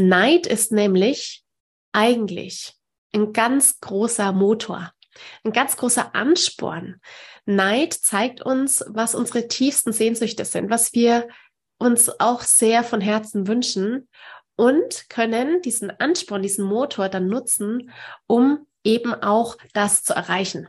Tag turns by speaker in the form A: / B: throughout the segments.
A: Neid ist nämlich eigentlich ein ganz großer Motor, ein ganz großer Ansporn. Neid zeigt uns, was unsere tiefsten Sehnsüchte sind, was wir uns auch sehr von Herzen wünschen und können diesen Ansporn, diesen Motor dann nutzen, um eben auch das zu erreichen.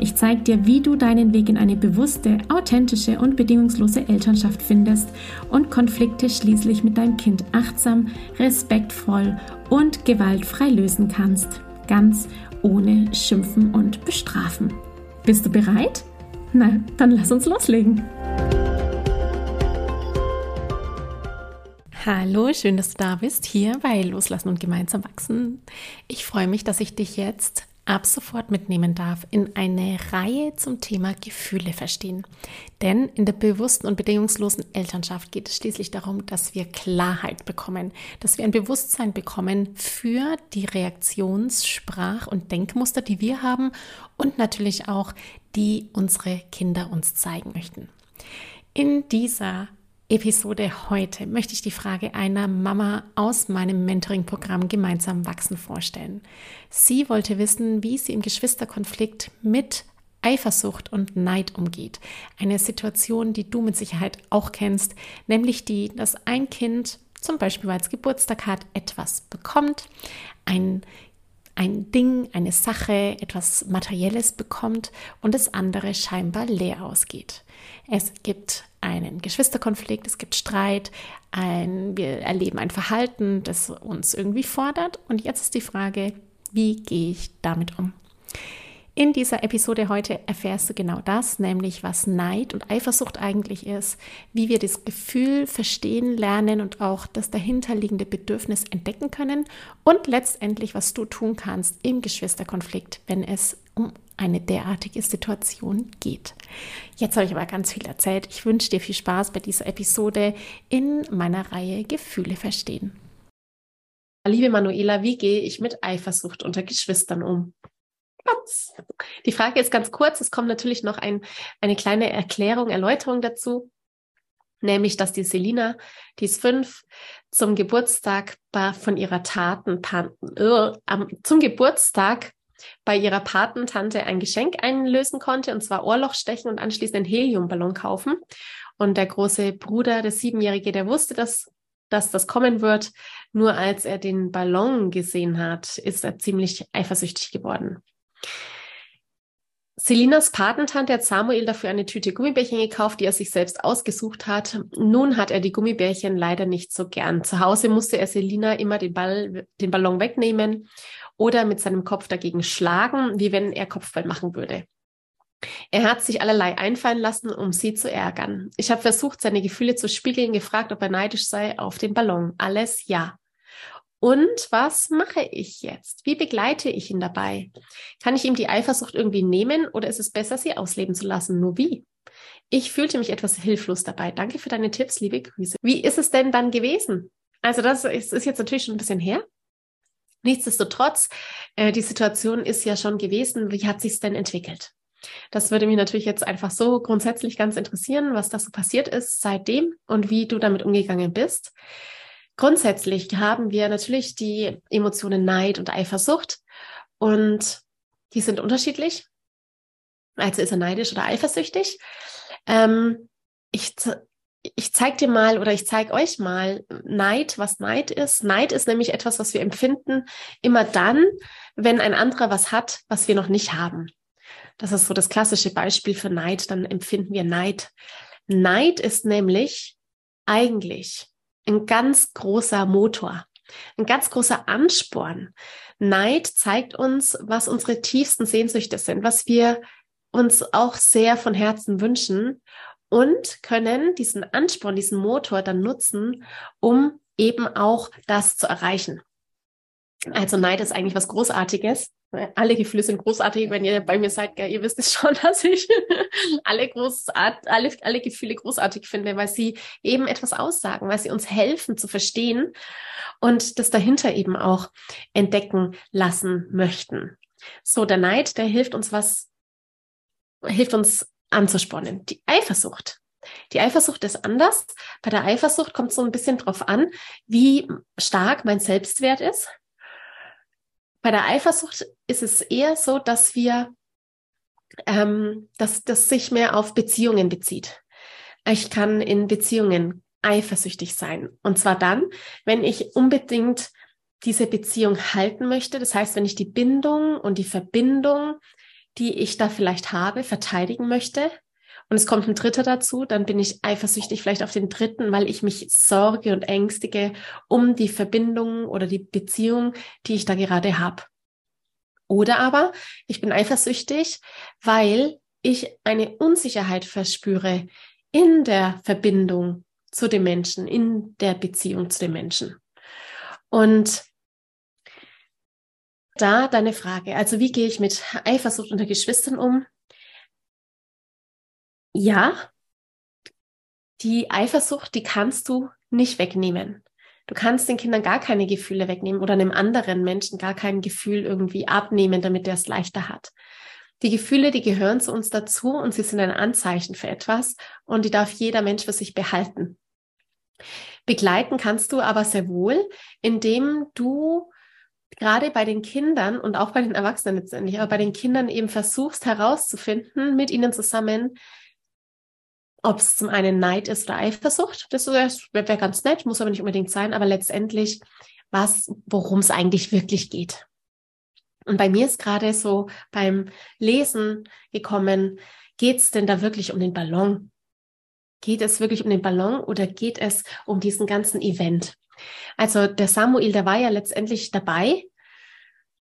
B: Ich zeige dir, wie du deinen Weg in eine bewusste, authentische und bedingungslose Elternschaft findest und Konflikte schließlich mit deinem Kind achtsam, respektvoll und gewaltfrei lösen kannst. Ganz ohne Schimpfen und Bestrafen. Bist du bereit? Na, dann lass uns loslegen. Hallo, schön, dass du da bist, hier bei Loslassen und Gemeinsam wachsen. Ich freue mich, dass ich dich jetzt ab sofort mitnehmen darf in eine Reihe zum Thema Gefühle verstehen. Denn in der bewussten und bedingungslosen Elternschaft geht es schließlich darum, dass wir Klarheit bekommen, dass wir ein Bewusstsein bekommen für die Reaktions-, Sprach- und Denkmuster, die wir haben und natürlich auch, die unsere Kinder uns zeigen möchten. In dieser Episode heute möchte ich die Frage einer Mama aus meinem Mentoring-Programm Gemeinsam wachsen vorstellen. Sie wollte wissen, wie sie im Geschwisterkonflikt mit Eifersucht und Neid umgeht. Eine Situation, die du mit Sicherheit auch kennst, nämlich die, dass ein Kind zum Beispiel, weil es Geburtstag hat, etwas bekommt, ein ein Ding, eine Sache, etwas Materielles bekommt und das andere scheinbar leer ausgeht. Es gibt einen Geschwisterkonflikt, es gibt Streit, ein, wir erleben ein Verhalten, das uns irgendwie fordert. Und jetzt ist die Frage, wie gehe ich damit um? In dieser Episode heute erfährst du genau das, nämlich was Neid und Eifersucht eigentlich ist, wie wir das Gefühl verstehen lernen und auch das dahinterliegende Bedürfnis entdecken können und letztendlich, was du tun kannst im Geschwisterkonflikt, wenn es um eine derartige Situation geht. Jetzt habe ich aber ganz viel erzählt. Ich wünsche dir viel Spaß bei dieser Episode in meiner Reihe Gefühle verstehen.
A: Liebe Manuela, wie gehe ich mit Eifersucht unter Geschwistern um? Platz. Die Frage ist ganz kurz. Es kommt natürlich noch ein, eine kleine Erklärung, Erläuterung dazu. Nämlich, dass die Selina, die ist fünf, zum Geburtstag von ihrer Taten, äh, zum Geburtstag bei ihrer Patentante ein Geschenk einlösen konnte, und zwar Ohrloch stechen und anschließend einen Heliumballon kaufen. Und der große Bruder, der Siebenjährige, der wusste, dass, dass das kommen wird. Nur als er den Ballon gesehen hat, ist er ziemlich eifersüchtig geworden. Selinas Patentante hat Samuel dafür eine Tüte Gummibärchen gekauft, die er sich selbst ausgesucht hat. Nun hat er die Gummibärchen leider nicht so gern. Zu Hause musste er Selina immer den, Ball, den Ballon wegnehmen oder mit seinem Kopf dagegen schlagen, wie wenn er Kopfball machen würde. Er hat sich allerlei einfallen lassen, um sie zu ärgern. Ich habe versucht, seine Gefühle zu spiegeln, gefragt, ob er neidisch sei auf den Ballon. Alles ja. Und was mache ich jetzt? Wie begleite ich ihn dabei? Kann ich ihm die Eifersucht irgendwie nehmen oder ist es besser, sie ausleben zu lassen? Nur wie? Ich fühlte mich etwas hilflos dabei. Danke für deine Tipps, liebe Grüße. Wie ist es denn dann gewesen? Also das ist, ist jetzt natürlich schon ein bisschen her. Nichtsdestotrotz, äh, die Situation ist ja schon gewesen. Wie hat sich denn entwickelt? Das würde mich natürlich jetzt einfach so grundsätzlich ganz interessieren, was da so passiert ist seitdem und wie du damit umgegangen bist. Grundsätzlich haben wir natürlich die Emotionen Neid und Eifersucht und die sind unterschiedlich. Also ist er neidisch oder eifersüchtig. Ähm, ich ich zeige dir mal oder ich zeige euch mal Neid, was Neid ist. Neid ist nämlich etwas, was wir empfinden immer dann, wenn ein anderer was hat, was wir noch nicht haben. Das ist so das klassische Beispiel für Neid. Dann empfinden wir Neid. Neid ist nämlich eigentlich ein ganz großer Motor, ein ganz großer Ansporn. Neid zeigt uns, was unsere tiefsten Sehnsüchte sind, was wir uns auch sehr von Herzen wünschen und können diesen Ansporn, diesen Motor dann nutzen, um eben auch das zu erreichen. Also Neid ist eigentlich was Großartiges. Alle Gefühle sind großartig. Wenn ihr bei mir seid, ihr wisst es schon, dass ich alle, großart alle, alle Gefühle großartig finde, weil sie eben etwas aussagen, weil sie uns helfen zu verstehen und das dahinter eben auch entdecken lassen möchten. So, der Neid, der hilft uns was, hilft uns anzuspornen. Die Eifersucht. Die Eifersucht ist anders. Bei der Eifersucht kommt es so ein bisschen drauf an, wie stark mein Selbstwert ist bei der Eifersucht ist es eher so, dass wir, ähm, dass das sich mehr auf Beziehungen bezieht. Ich kann in Beziehungen eifersüchtig sein. Und zwar dann, wenn ich unbedingt diese Beziehung halten möchte. Das heißt, wenn ich die Bindung und die Verbindung, die ich da vielleicht habe, verteidigen möchte. Und es kommt ein Dritter dazu, dann bin ich eifersüchtig vielleicht auf den Dritten, weil ich mich sorge und ängstige um die Verbindung oder die Beziehung, die ich da gerade habe. Oder aber ich bin eifersüchtig, weil ich eine Unsicherheit verspüre in der Verbindung zu dem Menschen, in der Beziehung zu dem Menschen. Und da deine Frage, also wie gehe ich mit Eifersucht unter Geschwistern um? Ja, die Eifersucht, die kannst du nicht wegnehmen. Du kannst den Kindern gar keine Gefühle wegnehmen oder einem anderen Menschen gar kein Gefühl irgendwie abnehmen, damit der es leichter hat. Die Gefühle, die gehören zu uns dazu und sie sind ein Anzeichen für etwas und die darf jeder Mensch für sich behalten. Begleiten kannst du aber sehr wohl, indem du gerade bei den Kindern und auch bei den Erwachsenen letztendlich, aber bei den Kindern eben versuchst herauszufinden, mit ihnen zusammen, ob es zum einen Neid ist oder Eifersucht. Das wäre wär ganz nett, muss aber nicht unbedingt sein, aber letztendlich was, worum es eigentlich wirklich geht. Und bei mir ist gerade so beim Lesen gekommen, geht es denn da wirklich um den Ballon? Geht es wirklich um den Ballon oder geht es um diesen ganzen Event? Also der Samuel, der war ja letztendlich dabei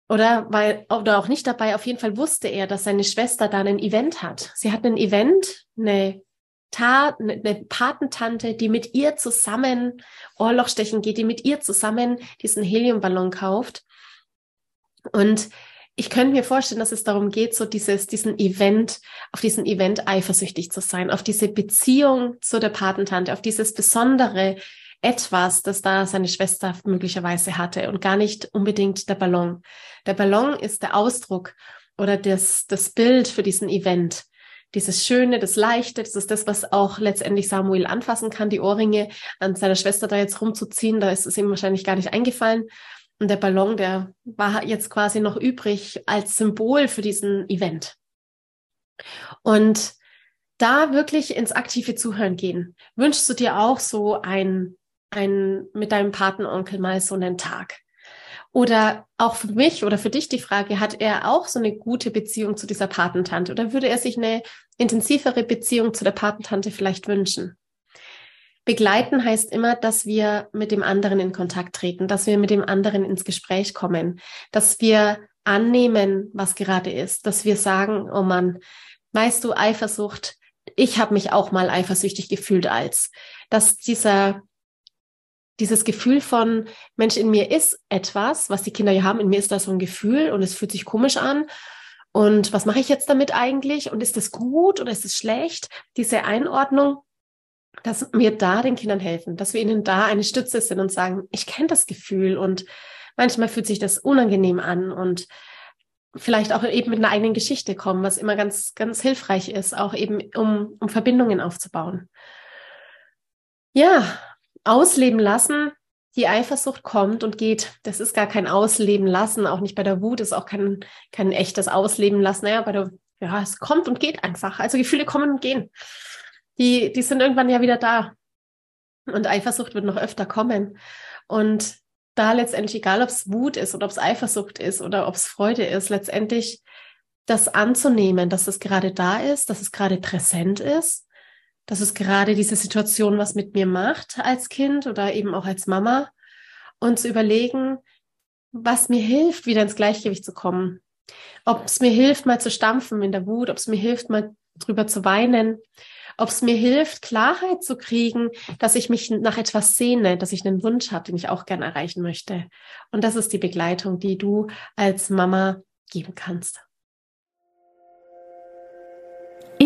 A: oder weil oder auch nicht dabei. Auf jeden Fall wusste er, dass seine Schwester da ein Event hat. Sie hat ein Event, eine Tat, eine ne Patentante, die mit ihr zusammen Ohrlochstechen geht, die mit ihr zusammen diesen Heliumballon kauft. Und ich könnte mir vorstellen, dass es darum geht, so dieses, diesen Event, auf diesen Event eifersüchtig zu sein, auf diese Beziehung zu der Patentante, auf dieses besondere etwas, das da seine Schwester möglicherweise hatte und gar nicht unbedingt der Ballon. Der Ballon ist der Ausdruck oder das, das Bild für diesen Event dieses Schöne, das Leichte, das ist das, was auch letztendlich Samuel anfassen kann, die Ohrringe an seiner Schwester da jetzt rumzuziehen, da ist es ihm wahrscheinlich gar nicht eingefallen. Und der Ballon, der war jetzt quasi noch übrig als Symbol für diesen Event. Und da wirklich ins aktive Zuhören gehen. Wünschst du dir auch so ein, ein mit deinem Patenonkel mal so einen Tag? Oder auch für mich oder für dich die Frage, hat er auch so eine gute Beziehung zu dieser Patentante oder würde er sich eine intensivere Beziehung zu der Patentante vielleicht wünschen? Begleiten heißt immer, dass wir mit dem anderen in Kontakt treten, dass wir mit dem anderen ins Gespräch kommen, dass wir annehmen, was gerade ist, dass wir sagen, oh Mann, weißt du, Eifersucht, ich habe mich auch mal eifersüchtig gefühlt als, dass dieser dieses Gefühl von, Mensch, in mir ist etwas, was die Kinder ja haben, in mir ist da so ein Gefühl und es fühlt sich komisch an. Und was mache ich jetzt damit eigentlich? Und ist das gut oder ist es schlecht? Diese Einordnung, dass wir da den Kindern helfen, dass wir ihnen da eine Stütze sind und sagen, ich kenne das Gefühl und manchmal fühlt sich das unangenehm an und vielleicht auch eben mit einer eigenen Geschichte kommen, was immer ganz, ganz hilfreich ist, auch eben um, um Verbindungen aufzubauen. Ja, ausleben lassen, die Eifersucht kommt und geht. Das ist gar kein Ausleben lassen, auch nicht bei der Wut, ist auch kein, kein echtes Ausleben lassen. Naja, bei der, ja, es kommt und geht einfach. Also Gefühle kommen und gehen. Die, die sind irgendwann ja wieder da. Und Eifersucht wird noch öfter kommen. Und da letztendlich, egal ob es Wut ist oder ob es Eifersucht ist oder ob es Freude ist, letztendlich das anzunehmen, dass es gerade da ist, dass es gerade präsent ist dass es gerade diese Situation was mit mir macht als Kind oder eben auch als Mama und zu überlegen, was mir hilft, wieder ins Gleichgewicht zu kommen. Ob es mir hilft, mal zu stampfen in der Wut, ob es mir hilft, mal drüber zu weinen, ob es mir hilft, Klarheit zu kriegen, dass ich mich nach etwas sehne, dass ich einen Wunsch habe, den ich auch gerne erreichen möchte. Und das ist die Begleitung, die du als Mama geben kannst.